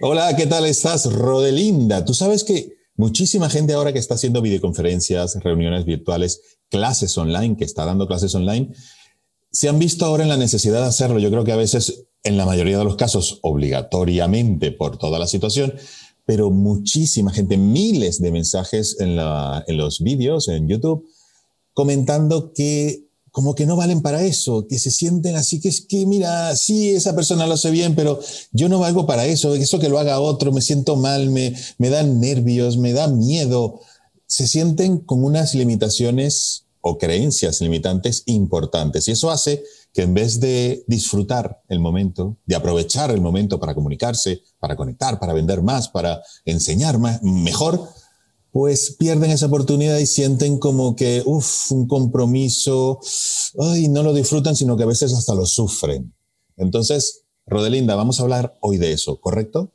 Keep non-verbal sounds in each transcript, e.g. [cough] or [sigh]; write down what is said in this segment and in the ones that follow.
Hola, ¿qué tal estás, Rodelinda? Tú sabes que muchísima gente ahora que está haciendo videoconferencias, reuniones virtuales, clases online, que está dando clases online, se han visto ahora en la necesidad de hacerlo. Yo creo que a veces, en la mayoría de los casos, obligatoriamente por toda la situación, pero muchísima gente, miles de mensajes en, los vídeos, en YouTube, comentando que como que no valen para eso, que se sienten así, que es que, mira, sí, esa persona lo hace bien, pero yo no valgo para eso, eso que lo haga otro, me siento mal, me, me dan nervios, me da miedo. Se sienten con unas limitaciones o creencias limitantes importantes. Y eso hace que en vez de disfrutar el momento, de aprovechar el momento para comunicarse, para conectar, para vender más, para enseñar más, mejor, pues pierden esa oportunidad y sienten como que, uff, un compromiso, ay, no lo disfrutan, sino que a veces hasta lo sufren. Entonces, Rodelinda, vamos a hablar hoy de eso, ¿correcto?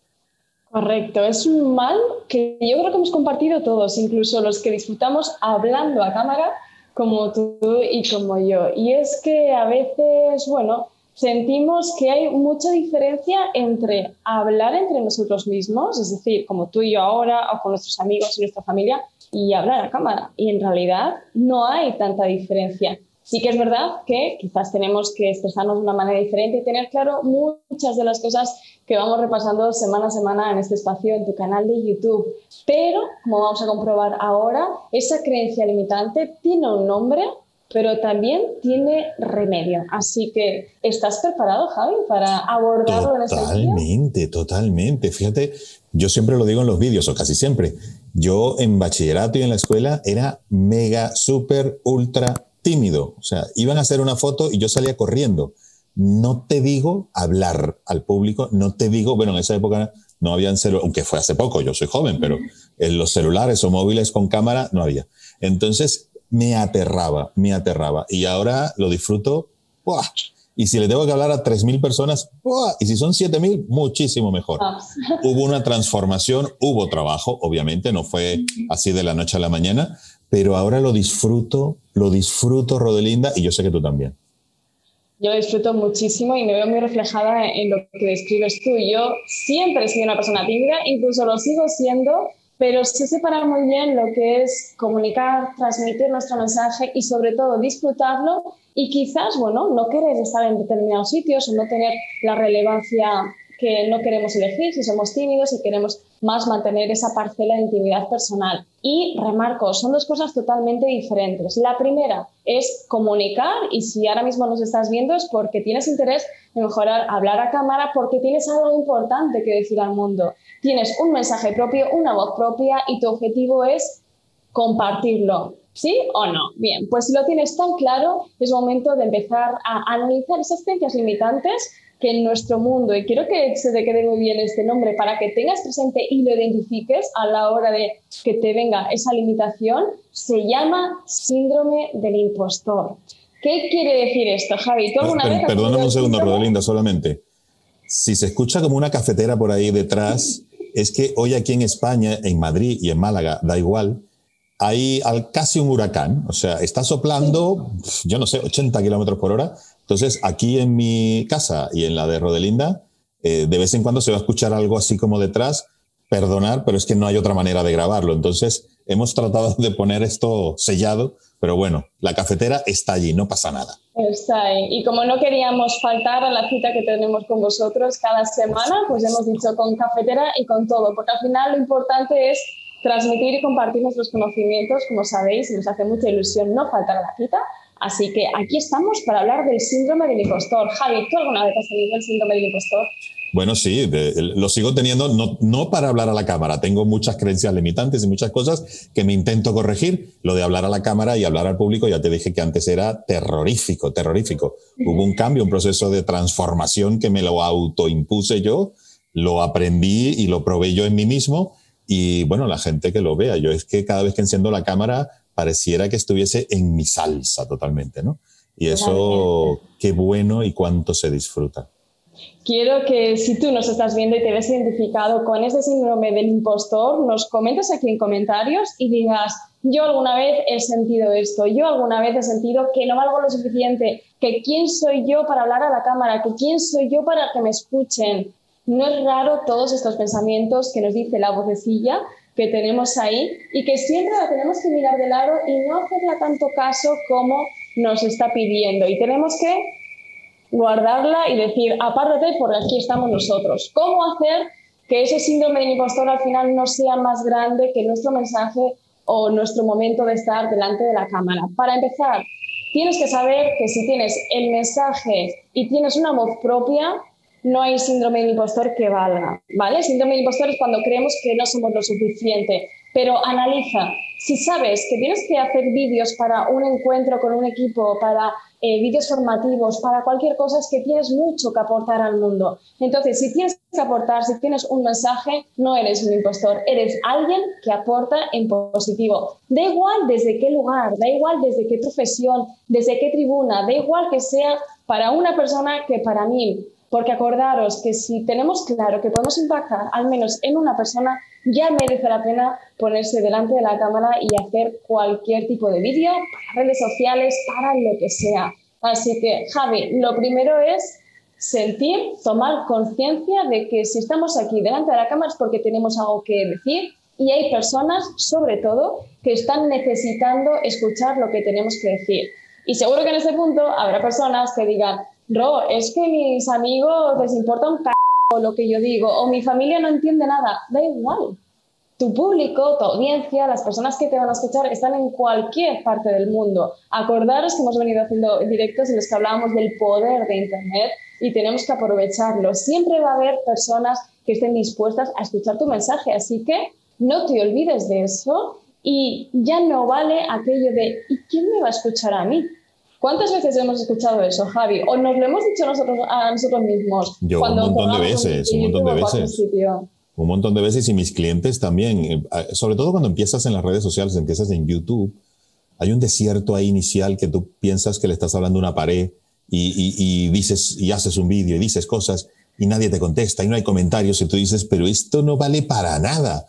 Correcto, es un mal que yo creo que hemos compartido todos, incluso los que disfrutamos hablando a cámara, como tú y como yo. Y es que a veces, bueno, sentimos que hay mucha diferencia entre hablar entre nosotros mismos, es decir, como tú y yo ahora, o con nuestros amigos y nuestra familia, y hablar a cámara. Y en realidad no hay tanta diferencia. Sí que es verdad que quizás tenemos que expresarnos de una manera diferente y tener claro muchas de las cosas que vamos repasando semana a semana en este espacio en tu canal de YouTube. Pero, como vamos a comprobar ahora, esa creencia limitante tiene un nombre pero también tiene remedio. Así que, ¿estás preparado, Javi, para abordarlo en este Totalmente, totalmente. Fíjate, yo siempre lo digo en los vídeos, o casi siempre. Yo en bachillerato y en la escuela era mega, súper, ultra tímido. O sea, iban a hacer una foto y yo salía corriendo. No te digo hablar al público, no te digo, bueno, en esa época no habían celulares, aunque fue hace poco, yo soy joven, pero en los celulares o móviles con cámara no había. Entonces, me aterraba, me aterraba. Y ahora lo disfruto. Y si le tengo que hablar a 3.000 personas, y si son 7.000, muchísimo mejor. Ah. [laughs] hubo una transformación, hubo trabajo, obviamente, no fue así de la noche a la mañana, pero ahora lo disfruto, lo disfruto, Rodelinda, y yo sé que tú también. Yo lo disfruto muchísimo y me veo muy reflejada en lo que describes tú. Yo siempre he sido una persona tímida, incluso lo sigo siendo, pero sé separar muy bien lo que es comunicar, transmitir nuestro mensaje y sobre todo disfrutarlo y quizás, bueno, no querer estar en determinados sitios o no tener la relevancia que no queremos elegir si somos tímidos y queremos más mantener esa parcela de intimidad personal. Y remarco, son dos cosas totalmente diferentes. La primera es comunicar y si ahora mismo nos estás viendo es porque tienes interés en mejorar, hablar a cámara, porque tienes algo importante que decir al mundo tienes un mensaje propio, una voz propia y tu objetivo es compartirlo. ¿Sí o no? Bien, pues si lo tienes tan claro, es momento de empezar a analizar esas creencias limitantes que en nuestro mundo, y quiero que se te quede muy bien este nombre para que tengas presente y lo identifiques a la hora de que te venga esa limitación, se llama síndrome del impostor. ¿Qué quiere decir esto, Javi? perdóname un segundo, Rodelinda, solamente. Si se escucha como una cafetera por ahí detrás, es que hoy aquí en España, en Madrid y en Málaga, da igual, hay casi un huracán, o sea, está soplando, yo no sé, 80 kilómetros por hora. Entonces, aquí en mi casa y en la de Rodelinda, eh, de vez en cuando se va a escuchar algo así como detrás, perdonar, pero es que no hay otra manera de grabarlo. Entonces, hemos tratado [laughs] de poner esto sellado, pero bueno, la cafetera está allí, no pasa nada. Está. Y como no queríamos faltar a la cita que tenemos con vosotros cada semana, pues hemos dicho con cafetera y con todo, porque al final lo importante es transmitir y compartir nuestros conocimientos, como sabéis, nos hace mucha ilusión no faltar a la cita. Así que aquí estamos para hablar del síndrome del impostor. Javi, ¿tú alguna vez has tenido el síndrome del impostor? Bueno, sí, lo sigo teniendo, no, no, para hablar a la cámara. Tengo muchas creencias limitantes y muchas cosas que me intento corregir. Lo de hablar a la cámara y hablar al público, ya te dije que antes era terrorífico, terrorífico. Hubo un cambio, un proceso de transformación que me lo autoimpuse yo, lo aprendí y lo probé yo en mí mismo. Y bueno, la gente que lo vea, yo es que cada vez que enciendo la cámara pareciera que estuviese en mi salsa totalmente, ¿no? Y eso, qué bueno y cuánto se disfruta. Quiero que si tú nos estás viendo y te ves identificado con ese síndrome del impostor, nos comentes aquí en comentarios y digas, yo alguna vez he sentido esto, yo alguna vez he sentido que no valgo lo suficiente, que quién soy yo para hablar a la cámara, que quién soy yo para que me escuchen. no es raro todos estos pensamientos que nos dice la vocecilla que tenemos ahí y que siempre la tenemos que mirar de lado y no hacerla tanto caso como nos está pidiendo. Y tenemos que guardarla y decir, apártate porque aquí estamos nosotros. ¿Cómo hacer que ese síndrome del impostor al final no sea más grande que nuestro mensaje o nuestro momento de estar delante de la cámara? Para empezar, tienes que saber que si tienes el mensaje y tienes una voz propia, no hay síndrome del impostor que valga, ¿vale? Síndrome del impostor es cuando creemos que no somos lo suficiente, pero analiza, si sabes que tienes que hacer vídeos para un encuentro con un equipo, para eh, vídeos formativos, para cualquier cosa, es que tienes mucho que aportar al mundo. Entonces, si tienes que aportar, si tienes un mensaje, no eres un impostor, eres alguien que aporta en positivo. Da igual desde qué lugar, da igual desde qué profesión, desde qué tribuna, da igual que sea para una persona que para mí. Porque acordaros que si tenemos claro que podemos impactar al menos en una persona, ya merece la pena ponerse delante de la cámara y hacer cualquier tipo de vídeo para redes sociales, para lo que sea. Así que, Javi, lo primero es sentir, tomar conciencia de que si estamos aquí delante de la cámara es porque tenemos algo que decir y hay personas, sobre todo, que están necesitando escuchar lo que tenemos que decir. Y seguro que en ese punto habrá personas que digan, Ro, es que mis amigos les importa un c lo que yo digo, o mi familia no entiende nada, da igual. Tu público, tu audiencia, las personas que te van a escuchar están en cualquier parte del mundo. Acordaros que hemos venido haciendo directos en los que hablábamos del poder de Internet y tenemos que aprovecharlo. Siempre va a haber personas que estén dispuestas a escuchar tu mensaje, así que no te olvides de eso y ya no vale aquello de ¿y quién me va a escuchar a mí? ¿Cuántas veces hemos escuchado eso, Javi? ¿O nos lo hemos dicho nosotros a nosotros mismos? Yo un montón de veces, un, montón de veces. Un montón de veces y mis clientes también. Eh, sobre todo cuando empiezas en las redes sociales, empiezas en YouTube, hay un desierto ahí inicial que tú piensas que le estás hablando a una pared y, dices y haces un vídeo y dices cosas y nadie te contesta y no hay comentarios y tú dices, pero esto no vale para nada.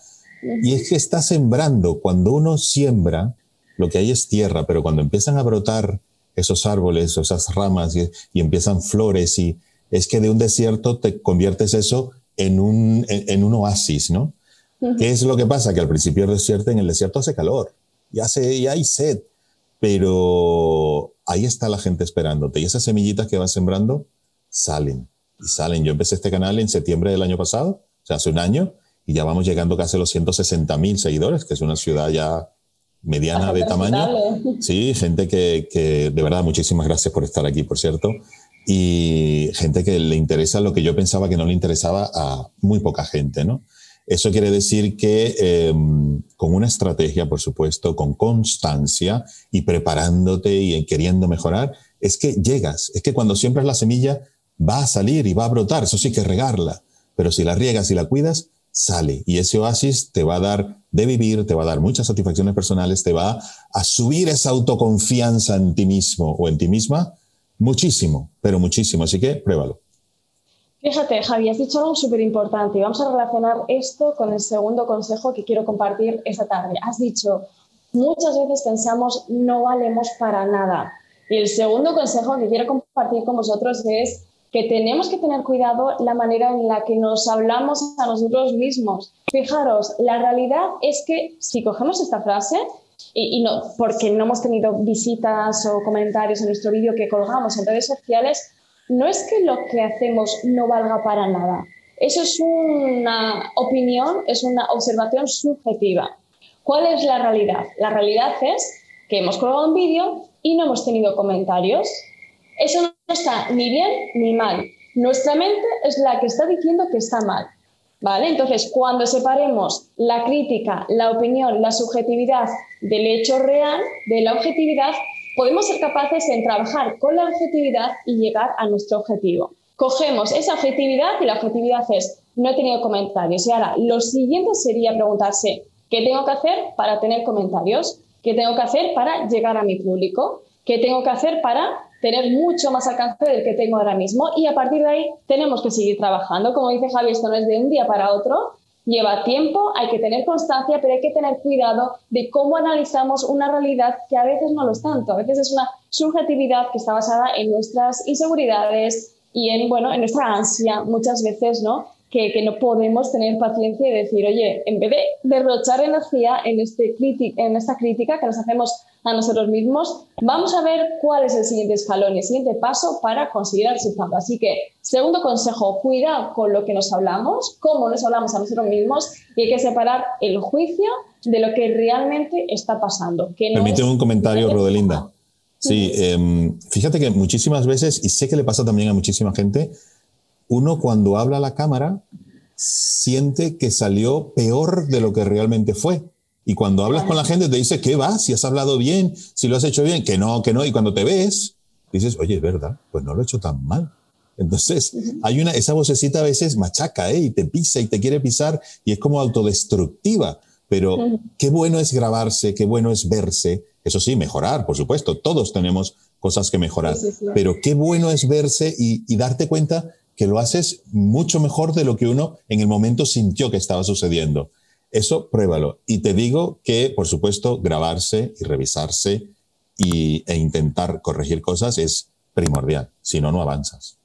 Y es que está sembrando. Cuando uno siembra, lo que hay es tierra, pero cuando empiezan a brotar esos árboles o esas ramas y, empiezan flores y es que de un desierto te conviertes eso en un, en, un oasis, ¿no? ¿Qué es lo que pasa? Que al principio del desierto, en el desierto hace calor y, hace, y hay sed, pero ahí está la gente esperándote y esas semillitas que vas sembrando salen y salen. Yo empecé este canal en septiembre del año pasado, o sea, hace un año, y ya vamos llegando casi a los 160 mil seguidores, que es una ciudad ya mediana de tamaño. [laughs] Sí, gente que, que, de verdad, muchísimas gracias por estar aquí, por cierto. Y gente que le interesa lo que yo pensaba que no le interesaba a muy poca gente, ¿no? Eso quiere decir que em, con una estrategia, por supuesto, con constancia y preparándote y queriendo mejorar, es que llegas. Es que cuando siembras la semilla va a salir y va a brotar. Eso sí que regarla. Pero si la riegas y la cuidas, sale. Y ese oasis te va a dar de vivir, te va a dar muchas satisfacciones personales, te va a subir esa autoconfianza en ti mismo o en ti misma muchísimo, pero muchísimo. Así que pruébalo. Fíjate, Javi, has dicho algo súper importante y vamos a relacionar esto con el segundo consejo que quiero compartir esta tarde. Has dicho, muchas veces pensamos no valemos para nada. Y el segundo consejo que quiero compartir con vosotros es que tenemos que tener cuidado la manera en la que nos hablamos a nosotros mismos. Fijaros, la realidad es que si cogemos esta frase, y, no, porque no hemos tenido visitas o comentarios en nuestro vídeo que colgamos en redes sociales, no es que lo que hacemos no valga para nada. Eso es una opinión, es una observación subjetiva. ¿Cuál es la realidad? La realidad es que hemos colgado un vídeo y no hemos tenido comentarios. Eso no está ni bien ni mal. Nuestra mente es la que está diciendo que está mal. ¿Vale? Entonces, cuando separemos la crítica, la opinión, la subjetividad del hecho real, de la objetividad, podemos ser capaces de trabajar con la objetividad y llegar a nuestro objetivo. Cogemos esa objetividad y la objetividad es, no he tenido comentarios. Y ahora, lo siguiente sería preguntarse, ¿qué tengo que hacer para tener comentarios? ¿Qué tengo que hacer para llegar a mi público? ¿Qué tengo que hacer para tener mucho más alcance del que tengo ahora mismo y a partir de ahí tenemos que seguir trabajando. Como dice Javi, esto no es de un día para otro, lleva tiempo, hay que tener constancia, pero hay que tener cuidado de cómo analizamos una realidad que a veces no lo es tanto, a veces es una subjetividad que está basada en nuestras inseguridades y en, bueno, en nuestra ansia muchas veces, ¿no? que, que, no podemos tener paciencia y decir, oye, en vez de derrochar energía en, este en esta crítica que nos hacemos a nosotros mismos, vamos a ver cuál es el siguiente escalón y el siguiente paso para conseguir el resultado. Así que, segundo consejo, cuida con lo que nos hablamos, cómo nos hablamos a nosotros mismos y hay que separar el juicio de lo que realmente está pasando. Que Permíteme un comentario, Rodelinda. Sí, em, fíjate que muchísimas veces, y sé que le pasa también a muchísima gente, uno cuando habla a la cámara siente que salió peor de lo que realmente fue. Y cuando hablas con la gente te dice, ¿qué va? Si has hablado bien, si lo has hecho bien, que no, que no. Y cuando te ves, dices, oye, es verdad, pues no lo he hecho tan mal. Entonces, hay una, esa vocecita a veces machaca, ¿eh? Y te pisa y te quiere pisar y es como autodestructiva. Pero qué bueno es grabarse, qué bueno es verse. Eso sí, mejorar, por supuesto. Todos tenemos cosas que mejorar. Pero qué bueno es verse y, y darte cuenta que lo haces mucho mejor de lo que uno en el momento sintió que estaba sucediendo. Eso pruébalo. Y te digo que, por supuesto, grabarse y revisarse y, e intentar corregir cosas es primordial. Si no, no avanzas.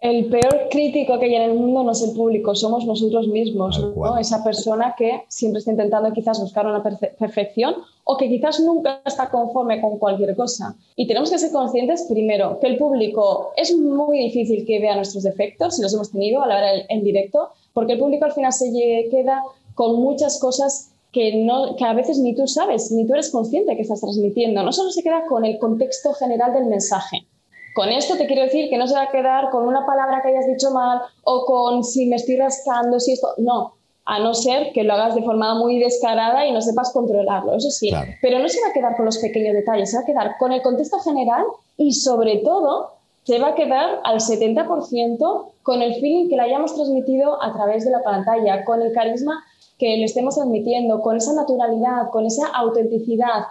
El peor crítico que hay en el mundo no es el público, somos nosotros mismos, ¿no? Esa persona que siempre está intentando quizás buscar una perfección o que quizás nunca está conforme con cualquier cosa. Y tenemos que ser conscientes, primero, que el público es muy difícil que vea nuestros defectos, si los hemos tenido a la hora en directo, porque el público al final se queda con muchas cosas que, no, que a veces ni tú sabes, ni tú eres consciente que estás transmitiendo. No solo se queda con el contexto general del mensaje. Con esto te quiero decir que no se va a quedar con una palabra que hayas dicho mal o con si me estoy rascando, si esto. No, a no ser que lo hagas de forma muy descarada y no sepas controlarlo, eso sí. Pero no se va a quedar con los pequeños detalles, se va a quedar con el contexto general y sobre todo se va a quedar al 70% con el feeling que le hayamos transmitido a través de la pantalla, con el carisma que le estemos admitiendo, con esa naturalidad, con esa autenticidad,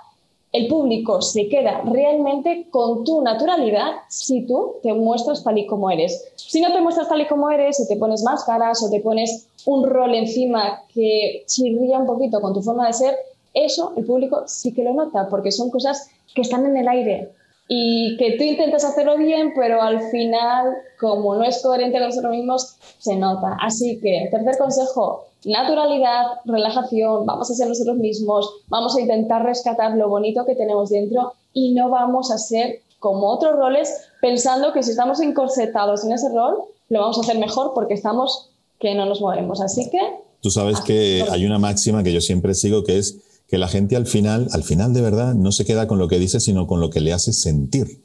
el público se queda realmente con tu naturalidad si tú te muestras tal y como eres. Si no te muestras tal y como eres, si te pones máscaras o te pones un rol encima que chirría un poquito con tu forma de ser, eso el público sí que lo nota, porque son cosas que están en el aire y que tú intentas hacerlo bien, pero al final, como no es coherente con nosotros mismos, se nota. Así que, tercer consejo, naturalidad, relajación, vamos a ser nosotros mismos, vamos a intentar rescatar lo bonito que tenemos dentro y no vamos a ser como otros roles pensando que si estamos encorsetados en ese rol, lo vamos a hacer mejor porque estamos que no nos movemos. Así que... Tú sabes que hay una máxima que yo siempre sigo que es que la gente al final, al final de verdad, no se queda con lo que dice, sino con lo que le hace sentir.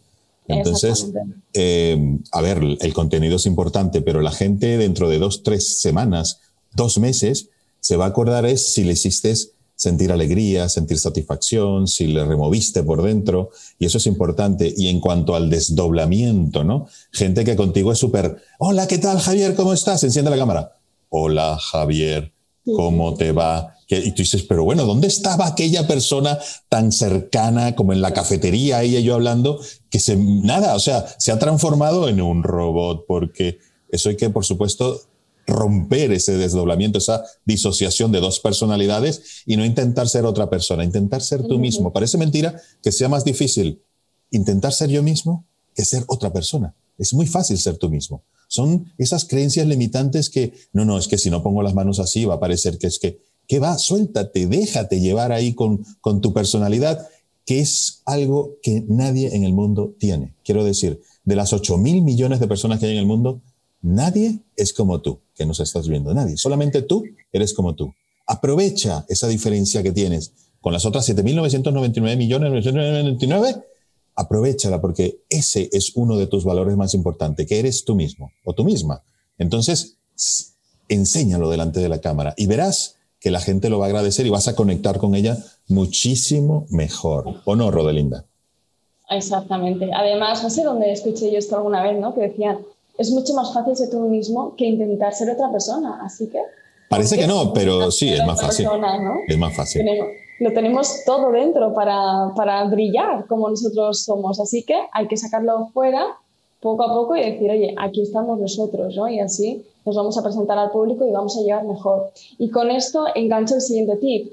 Entonces, eh, a ver, el contenido es importante, pero la gente dentro de dos, tres semanas dos meses, se va a acordar es si le hiciste sentir alegría, sentir satisfacción, si le removiste por dentro, y eso es importante. Y en cuanto al desdoblamiento, ¿no? Gente que contigo es súper, hola, ¿qué tal Javier? ¿Cómo estás? Enciende la cámara. Hola Javier, ¿cómo te va? Y tú dices, pero bueno, ¿dónde estaba aquella persona tan cercana como en la cafetería, ella y yo hablando, que se, nada, o sea, se ha transformado en un robot, porque eso hay que, por supuesto, romper ese desdoblamiento, esa disociación de dos personalidades y no intentar ser otra persona, intentar ser tú mismo. Parece mentira que sea más difícil intentar ser yo mismo que ser otra persona. Es muy fácil ser tú mismo. Son esas creencias limitantes que, no, no, es que si no pongo las manos así va a parecer que es que, que va, suéltate, déjate llevar ahí con, con tu personalidad, que es algo que nadie en el mundo tiene. Quiero decir, de las 8 mil millones de personas que hay en el mundo, Nadie es como tú, que nos estás viendo, nadie. Solamente tú eres como tú. Aprovecha esa diferencia que tienes con las otras 7.999 millones, 999, aprovechala porque ese es uno de tus valores más importantes, que eres tú mismo o tú misma. Entonces, enséñalo delante de la cámara y verás que la gente lo va a agradecer y vas a conectar con ella muchísimo mejor. ¿O no, Rodelinda? Exactamente. Además, no sé dónde escuché yo esto alguna vez, ¿no? Que decían, es mucho más fácil ser tú mismo que intentar ser otra persona. Así que. Parece que no, pero sí, es más fácil. Es más fácil. lo tenemos todo dentro para, para, brillar como nosotros somos. Así que hay que sacarlo fuera poco a poco y decir, oye, aquí estamos nosotros, ¿no? Y así nos vamos a presentar al público y vamos a llegar mejor. Y con esto engancho el siguiente tip.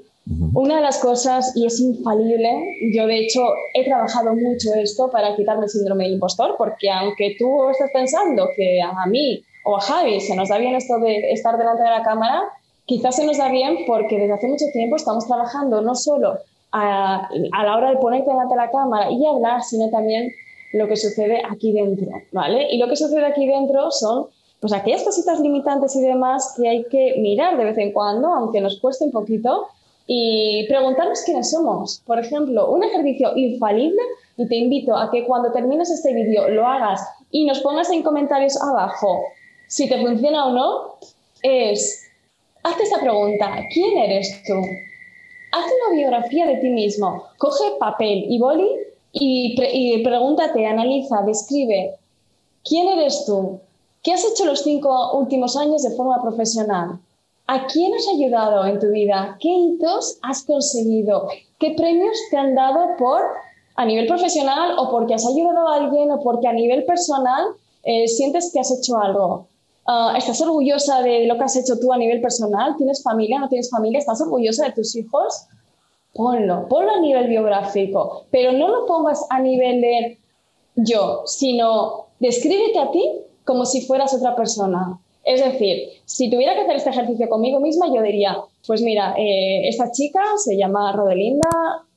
Una de las cosas, y es infalible, yo de hecho he trabajado mucho esto para quitarme el síndrome del impostor, porque aunque tú estés pensando que a mí o a Javi se nos da bien esto de estar delante de la cámara, quizás se nos da bien porque desde hace mucho tiempo estamos trabajando no solo a, a la hora de ponerte delante de la cámara y hablar, sino también lo que sucede aquí dentro, ¿vale? Y lo que sucede aquí dentro son pues aquellas cositas limitantes y demás que hay que mirar de vez en cuando, aunque nos cueste un poquito, y preguntarnos quiénes somos. Por ejemplo, un ejercicio infalible, y te invito a que cuando termines este vídeo lo hagas y nos pongas en comentarios abajo si te funciona o no, es, hazte esta pregunta, ¿quién eres tú? Hazte una biografía de ti mismo, coge papel y boli y, y pregúntate, analiza, describe, ¿quién eres tú? ¿Qué has hecho los cinco últimos años de forma profesional? ¿A quién has ayudado en tu vida? ¿Qué hitos has conseguido? ¿Qué premios te han dado por a nivel profesional o porque has ayudado a alguien o porque a nivel personal eh, sientes que has hecho algo? Ah, ¿Estás orgullosa de lo que has hecho tú a nivel personal? ¿Tienes familia? ¿No tienes familia? ¿Estás orgullosa de tus hijos? Ponlo, ponlo a nivel biográfico, pero no lo pongas a nivel de yo, sino descríbete a ti como si fueras otra persona. Es decir, si tuviera que hacer este ejercicio conmigo misma, yo diría, pues mira, eh, esta chica se llama Rodelinda,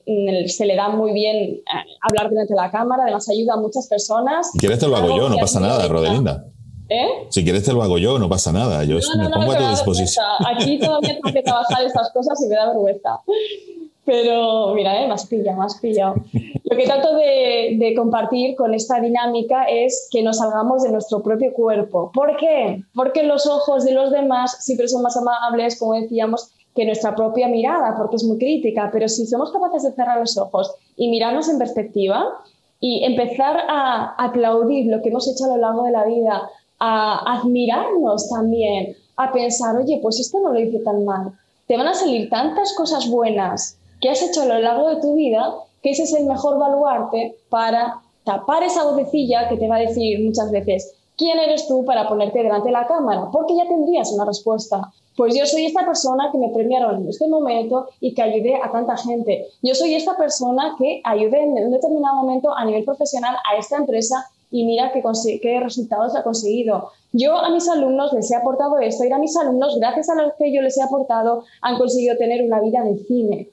mm, se le da muy bien eh, hablar delante de la cámara, además ayuda a muchas personas. Si quieres te lo hago yo, no pasa nada, Rodelinda. ¿Eh? Si quieres te lo hago yo, no pasa nada. Yo me pongo a tu disposición. Aquí todavía tengo que trabajar estas cosas y me da vergüenza. Pero mira, ¿eh? más pilla, más pillado. Lo que trato de, de, compartir con esta dinámica es que nos salgamos de nuestro propio cuerpo. ¿Por qué? Porque los ojos de los demás siempre son más amables, como decíamos, que nuestra propia mirada, porque es muy crítica. Pero si somos capaces de cerrar los ojos y mirarnos en perspectiva y empezar a aplaudir lo que hemos hecho a lo largo de la vida, a admirarnos también, a pensar, oye, pues esto no lo hice tan mal. Te van a salir tantas cosas buenas que has hecho a lo largo de tu vida, que es el mejor baluarte para tapar esa vocecilla que te va a decir muchas veces, ¿quién eres tú para ponerte delante de la cámara? Porque ya tendrías una respuesta. Pues yo soy esta persona que me premiaron en este momento y que ayudé a tanta gente. Yo soy esta persona que ayudé en un determinado momento a nivel profesional a esta empresa y mira qué, qué resultados ha conseguido. Yo a mis alumnos les he aportado esto y a mis alumnos, gracias a lo que yo les he aportado, han conseguido tener una vida de cine.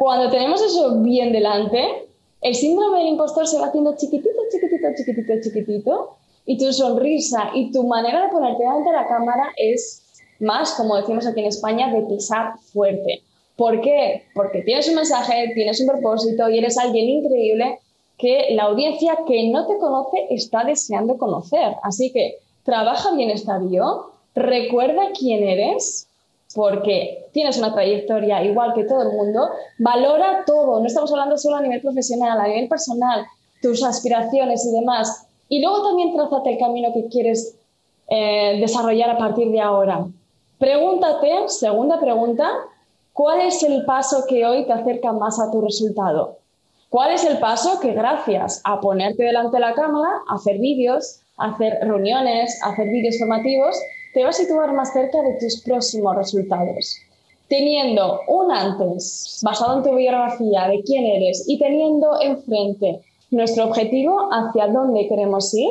Cuando tenemos eso bien delante, el síndrome del impostor se va haciendo chiquitito, chiquitito, chiquitito, chiquitito, y tu sonrisa y tu manera de ponerte delante de la cámara es más, como decimos aquí en España, de pisar fuerte. ¿Por qué? Porque tienes un mensaje, tienes un propósito y eres alguien increíble que la audiencia que no te conoce está deseando conocer. Así que trabaja bien esta bio, recuerda quién eres, porque tienes una trayectoria igual que todo el mundo, valora todo, no estamos hablando solo a nivel profesional, a nivel personal, tus aspiraciones y demás. Y luego también trázate el camino que quieres eh, desarrollar a partir de ahora. Pregúntate, segunda pregunta, ¿cuál es el paso que hoy te acerca más a tu resultado? ¿Cuál es el paso que gracias a ponerte delante de la cámara, hacer vídeos, hacer reuniones, hacer vídeos formativos, te va a situar más cerca de tus próximos resultados. Teniendo un antes basado en tu biografía de quién eres y teniendo enfrente nuestro objetivo hacia dónde queremos ir,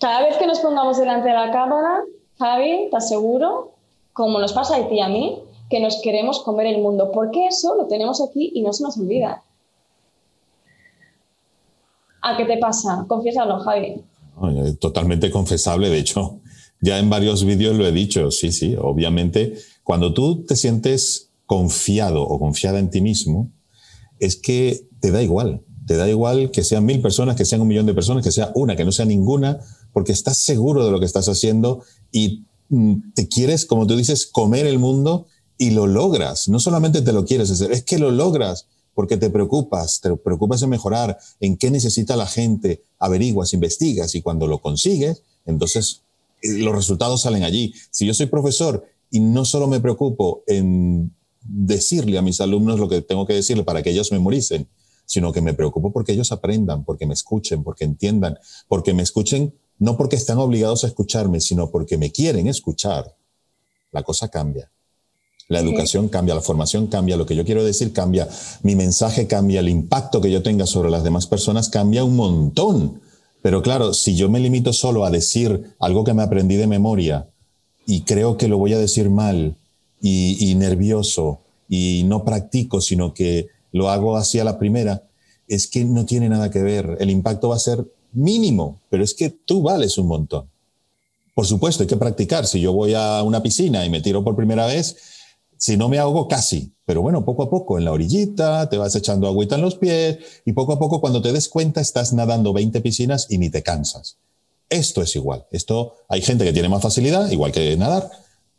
cada vez que nos pongamos delante de la cámara, Javi, te aseguro, como nos pasa a ti y a mí, que nos queremos comer el mundo, porque eso lo tenemos aquí y no se nos olvida. ¿A qué te pasa? Confiésalo, Javi. Totalmente confesable, de hecho, ya en varios vídeos lo he dicho, sí, sí, obviamente, cuando tú te sientes confiado o confiada en ti mismo, es que te da igual, te da igual que sean mil personas, que sean un millón de personas, que sea una, que no sea ninguna, porque estás seguro de lo que estás haciendo y mm, te quieres, como tú dices, comer el mundo y lo logras. No solamente te lo quieres hacer, es que lo logras porque te preocupas, te preocupas en mejorar, en qué necesita la gente, averiguas, investigas y cuando lo consigues, entonces los resultados salen allí. Si yo soy profesor y no solo me preocupo en decirle a mis alumnos lo que tengo que decirle para que ellos memoricen, sino que me preocupo porque ellos aprendan, porque me escuchen, porque entiendan, porque me escuchen no porque están obligados a escucharme, sino porque me quieren escuchar, la cosa cambia. La educación cambia, la formación cambia, lo que yo quiero decir cambia, mi mensaje cambia, el impacto que yo tenga sobre las demás personas cambia un montón Pero claro, si yo me limito solo a decir algo que me aprendí de memoria y creo que lo voy a decir mal y, nervioso y no practico, sino que lo hago así a la primera, es que no tiene nada que ver. El impacto va a ser mínimo, pero es que tú vales un montón. Por supuesto, hay que practicar. Si yo voy a una piscina y me tiro por primera vez, si no me ahogo casi, pero bueno, poco a poco en la orillita, te vas echando agüita en los pies y poco a poco cuando te des cuenta estás nadando 20 piscinas y ni te cansas. Esto es igual. Esto hay gente que tiene más facilidad, igual que nadar,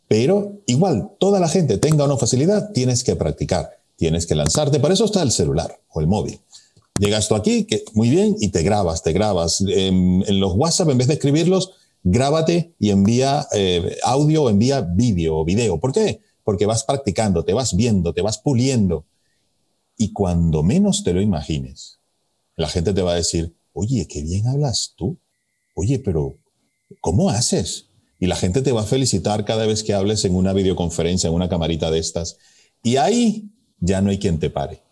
pero igual, toda la gente tenga o no facilidad, tienes que practicar, tienes que lanzarte. Por eso está el celular o el móvil. Llegas tú aquí, que muy bien, y te grabas, te grabas. En, los WhatsApp, en vez de escribirlos, grábate y envía eh, audio o envía vídeo o video. ¿Por qué? Porque vas practicando, te vas viendo, te vas puliendo. Y cuando menos te lo imagines, la gente te va a decir, oye, qué bien hablas tú. Oye, pero ¿cómo haces? Y la gente te va a felicitar cada vez que hables en una videoconferencia, en una camarita de estas. Y ahí ya no hay quien te pare.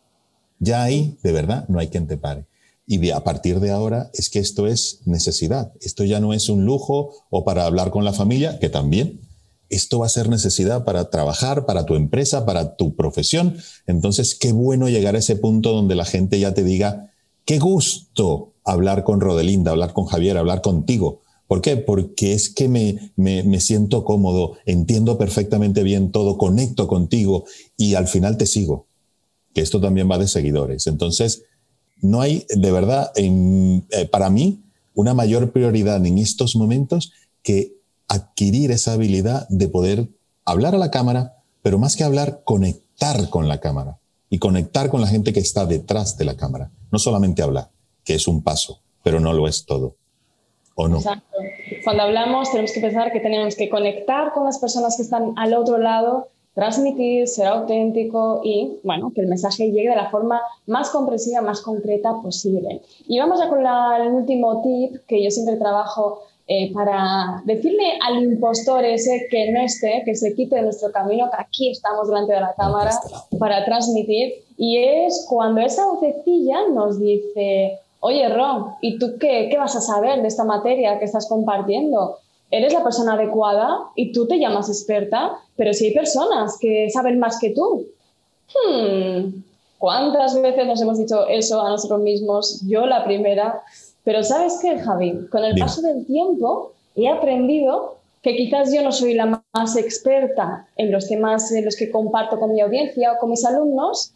Ya ahí, de verdad, no hay quien te pare. Y de, a partir de ahora es que esto es necesidad. Esto ya no es un lujo o para hablar con la familia, que también. Esto va a ser necesidad para trabajar, para tu empresa, para tu profesión. Entonces, qué bueno llegar a ese punto donde la gente ya te diga, qué gusto hablar con Rodelinda, hablar con Javier, hablar contigo. ¿Por qué? Porque es que me, me, me, siento cómodo, entiendo perfectamente bien todo, conecto contigo y al final te sigo que esto también va de seguidores. Entonces, no hay, de verdad, en, eh, para mí, una mayor prioridad en estos momentos que adquirir esa habilidad de poder hablar a la cámara, pero más que hablar, conectar con la cámara y conectar con la gente que está detrás de la cámara. No solamente hablar, que es un paso, pero no lo es todo. ¿O no? Exacto. Cuando hablamos tenemos que pensar que tenemos que conectar con las personas que están al otro lado transmitir, ser auténtico y, bueno, que el mensaje llegue de la forma más comprensiva, más concreta posible. Y vamos ya con el último tip que yo siempre trabajo eh, para decirle al impostor ese que no esté, que se quite de nuestro camino, que aquí estamos delante de la cámara para transmitir. Y es cuando esa vocecilla nos dice, oye, Ron, ¿y tú qué, qué vas a saber de esta materia que estás compartiendo? eres la persona adecuada y tú te llamas experta, pero si hay personas que saben más que tú. Hmm, ¿Cuántas veces nos hemos dicho eso a nosotros mismos? Yo la primera. Pero ¿sabes qué, Javi? Con el paso del tiempo he aprendido que quizás yo no soy la más experta en los temas en los que comparto con mi audiencia o con mis alumnos,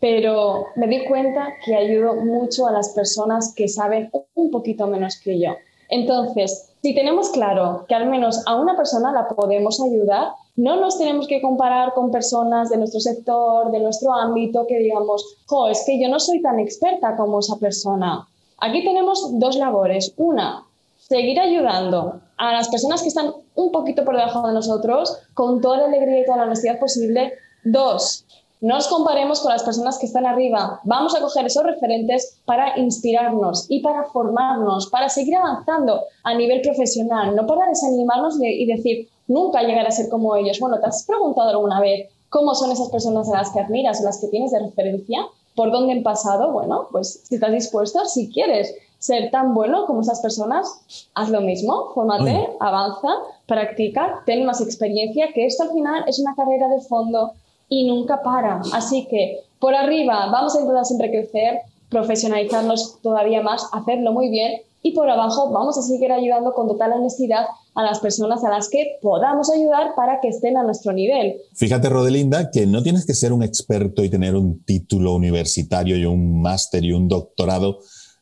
pero me di cuenta que ayudo mucho a las personas que saben un poquito menos que yo. Entonces, si tenemos claro que al menos a una persona la podemos ayudar, no nos tenemos que comparar con personas de nuestro sector, de nuestro ámbito, que digamos, jo, es que yo no soy tan experta como esa persona. Aquí tenemos dos labores. Una, seguir ayudando a las personas que están un poquito por debajo de nosotros con toda la alegría y toda la honestidad posible. Dos, no nos comparemos con las personas que están arriba. Vamos a coger esos referentes para inspirarnos y para formarnos, para seguir avanzando a nivel profesional, no para desanimarnos y decir, nunca llegar a ser como ellos. Bueno, ¿te has preguntado alguna vez cómo son esas personas a las que admiras o las que tienes de referencia? ¿Por dónde han pasado? Bueno, pues si estás dispuesto, si quieres ser tan bueno como esas personas, haz lo mismo, fórmate, avanza, practica, ten más experiencia, que esto al final es una carrera de fondo y nunca para. Así que por arriba vamos a intentar siempre crecer, profesionalizarnos todavía más, hacerlo muy bien y por abajo vamos a seguir ayudando con total honestidad a las personas a las que podamos ayudar para que estén a nuestro nivel. Fíjate, Rodelinda, que no tienes que ser un experto y tener un título universitario y un máster y un doctorado.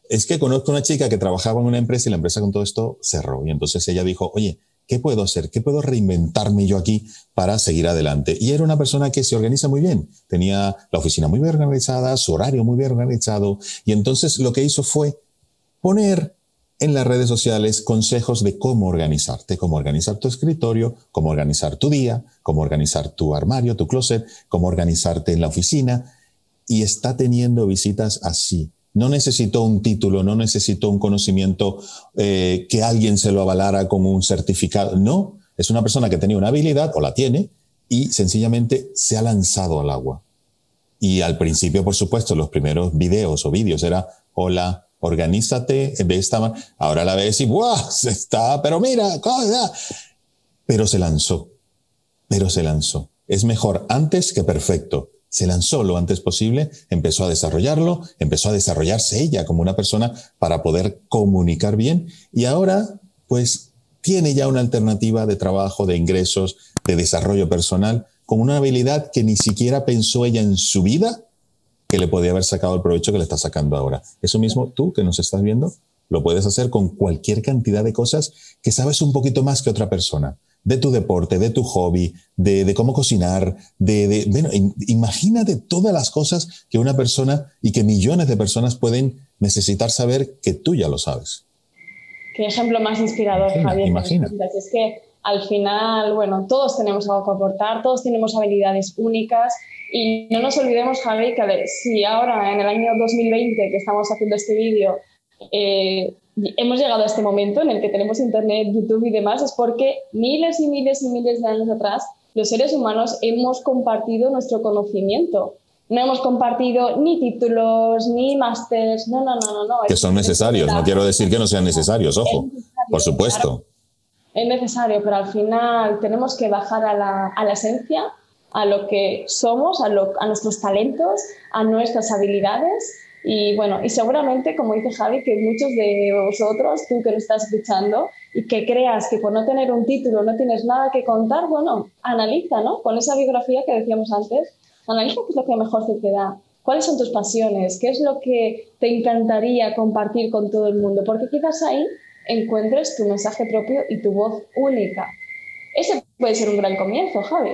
Es que conozco una chica que trabajaba en una empresa y la empresa con todo esto cerró. Y entonces ella dijo, oye, ¿Qué puedo hacer? ¿Qué puedo reinventarme yo aquí para seguir adelante? Y era una persona que se organiza muy bien. Tenía la oficina muy bien organizada, su horario muy bien organizado. Y entonces lo que hizo fue poner en las redes sociales consejos de cómo organizarte, cómo organizar tu escritorio, cómo organizar tu día, cómo organizar tu armario, tu closet, cómo organizarte en la oficina. Y está teniendo visitas así, no necesitó un título, no necesitó un conocimiento eh, que alguien se lo avalara con un certificado. No, es una persona que tenía una habilidad o la tiene y sencillamente se ha lanzado al agua. Y al principio, por supuesto, los primeros videos o vídeos era, hola, organízate de esta manera. Ahora la ves y ¡buah! [laughs] Se está, pero mira, cosa. Pero se lanzó, pero se lanzó. Es mejor antes que perfecto. Se lanzó lo antes posible, empezó a desarrollarlo, empezó a desarrollarse ella como una persona para poder comunicar bien y ahora pues tiene ya una alternativa de trabajo, de ingresos, de desarrollo personal, con una habilidad que ni siquiera pensó ella en su vida que le podía haber sacado el provecho que le está sacando ahora. Eso mismo tú que nos estás viendo, lo puedes hacer con cualquier cantidad de cosas que sabes un poquito más que otra persona de tu deporte, de tu hobby, de, cómo cocinar, de, bueno, imagínate todas las cosas que una persona y que millones de personas pueden necesitar saber que tú ya lo sabes. Qué ejemplo más inspirador, Javier. Imagina. Es que al final, bueno, todos tenemos algo que aportar, todos tenemos habilidades únicas y no nos olvidemos, Javi, que si ahora en el año 2020 que estamos haciendo este vídeo eh, hemos llegado a este momento en el que tenemos Internet, YouTube y demás, es porque miles y miles y miles de años atrás los seres humanos hemos compartido nuestro conocimiento. No hemos compartido ni títulos, ni másters, no, no, no, no. no. Que son necesarios, no quiero decir que no sean necesarios, ojo, por supuesto. Es necesario, pero al final tenemos que bajar a la, a la esencia, a lo que somos, a, lo, a nuestros talentos, a nuestras habilidades y bueno, y seguramente, como dice Javi, que muchos de vosotros, tú que lo estás escuchando, y que creas que por no tener un título no tienes nada que contar, bueno, analiza, ¿no? Con esa biografía que decíamos antes, analiza qué es lo que mejor te da, cuáles son tus pasiones, qué es lo que te encantaría compartir con todo el mundo, porque quizás ahí encuentres tu mensaje propio y tu voz única. Ese puede ser un gran comienzo, Javi.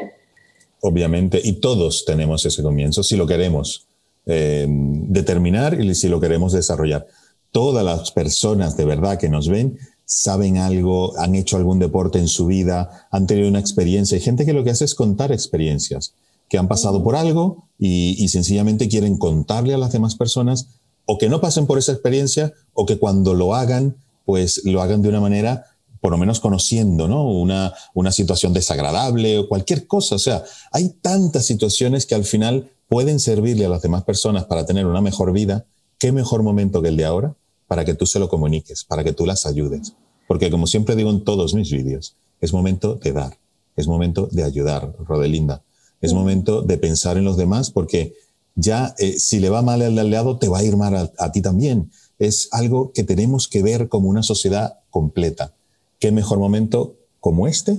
Obviamente, y todos tenemos ese comienzo si lo queremos eh, determinar y si lo queremos desarrollar. Todas las personas de verdad que nos ven saben algo, han hecho algún deporte en su vida, han tenido una experiencia. Hay gente que lo que hace es contar experiencias, que han pasado por algo y, y sencillamente quieren contarle a las demás personas o que no pasen por esa experiencia o que cuando lo hagan, pues lo hagan de una manera por lo menos conociendo, ¿no? Una, una situación desagradable o cualquier cosa. O sea, hay tantas situaciones que al final pueden servirle a las demás personas para tener una mejor vida, ¿qué mejor momento que el de ahora para que tú se lo comuniques, para que tú las ayudes? Porque como siempre digo en todos mis vídeos, es momento de dar, es momento de ayudar, Rodelinda, es momento de pensar en los demás porque ya eh, si le va mal al aliado, te va a ir mal a, a ti también. Es algo que tenemos que ver como una sociedad completa. ¿Qué mejor momento como este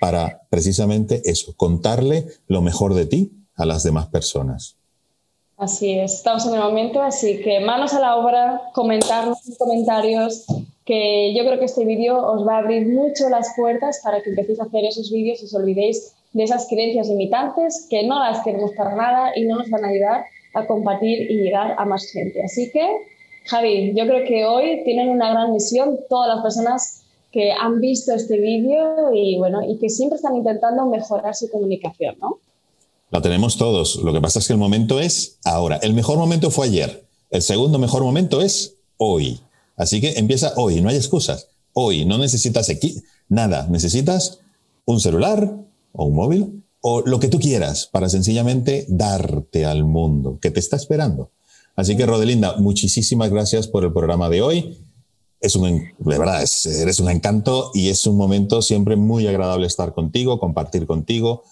para precisamente eso, contarle lo mejor de ti a las demás personas. Así es, estamos en el momento, así que manos a la obra, comentarnos en comentarios, que yo creo que este vídeo os va a abrir mucho las puertas para que empecéis a hacer esos vídeos y os olvidéis de esas creencias limitantes que no las queremos para nada y no nos van a ayudar a compartir y llegar a más gente. Así que, Javi, yo creo que hoy tienen una gran misión todas las personas que han visto este vídeo y, bueno, y que siempre están intentando mejorar su comunicación, ¿no? Lo tenemos todos. Lo que pasa es que el momento es ahora. El mejor momento fue ayer. El segundo mejor momento es hoy. Así que empieza hoy. No hay excusas. Hoy no necesitas nada. Necesitas un celular o un móvil o lo que tú quieras para sencillamente darte al mundo que te está esperando. Así que Rodelinda, muchísimas gracias por el programa de hoy. Es un, de verdad, eres un encanto y es un momento siempre muy agradable estar contigo, compartir contigo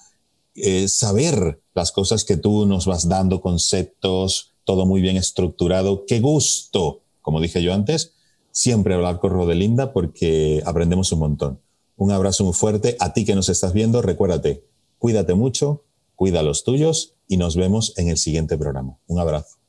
eh, saber las cosas que tú nos vas dando, conceptos, todo muy bien estructurado. Qué gusto, como dije yo antes, siempre hablar con Rodelinda porque aprendemos un montón. Un abrazo muy fuerte a ti que nos estás viendo. Recuérdate, cuídate mucho, cuida a los tuyos y nos vemos en el siguiente programa. Un abrazo.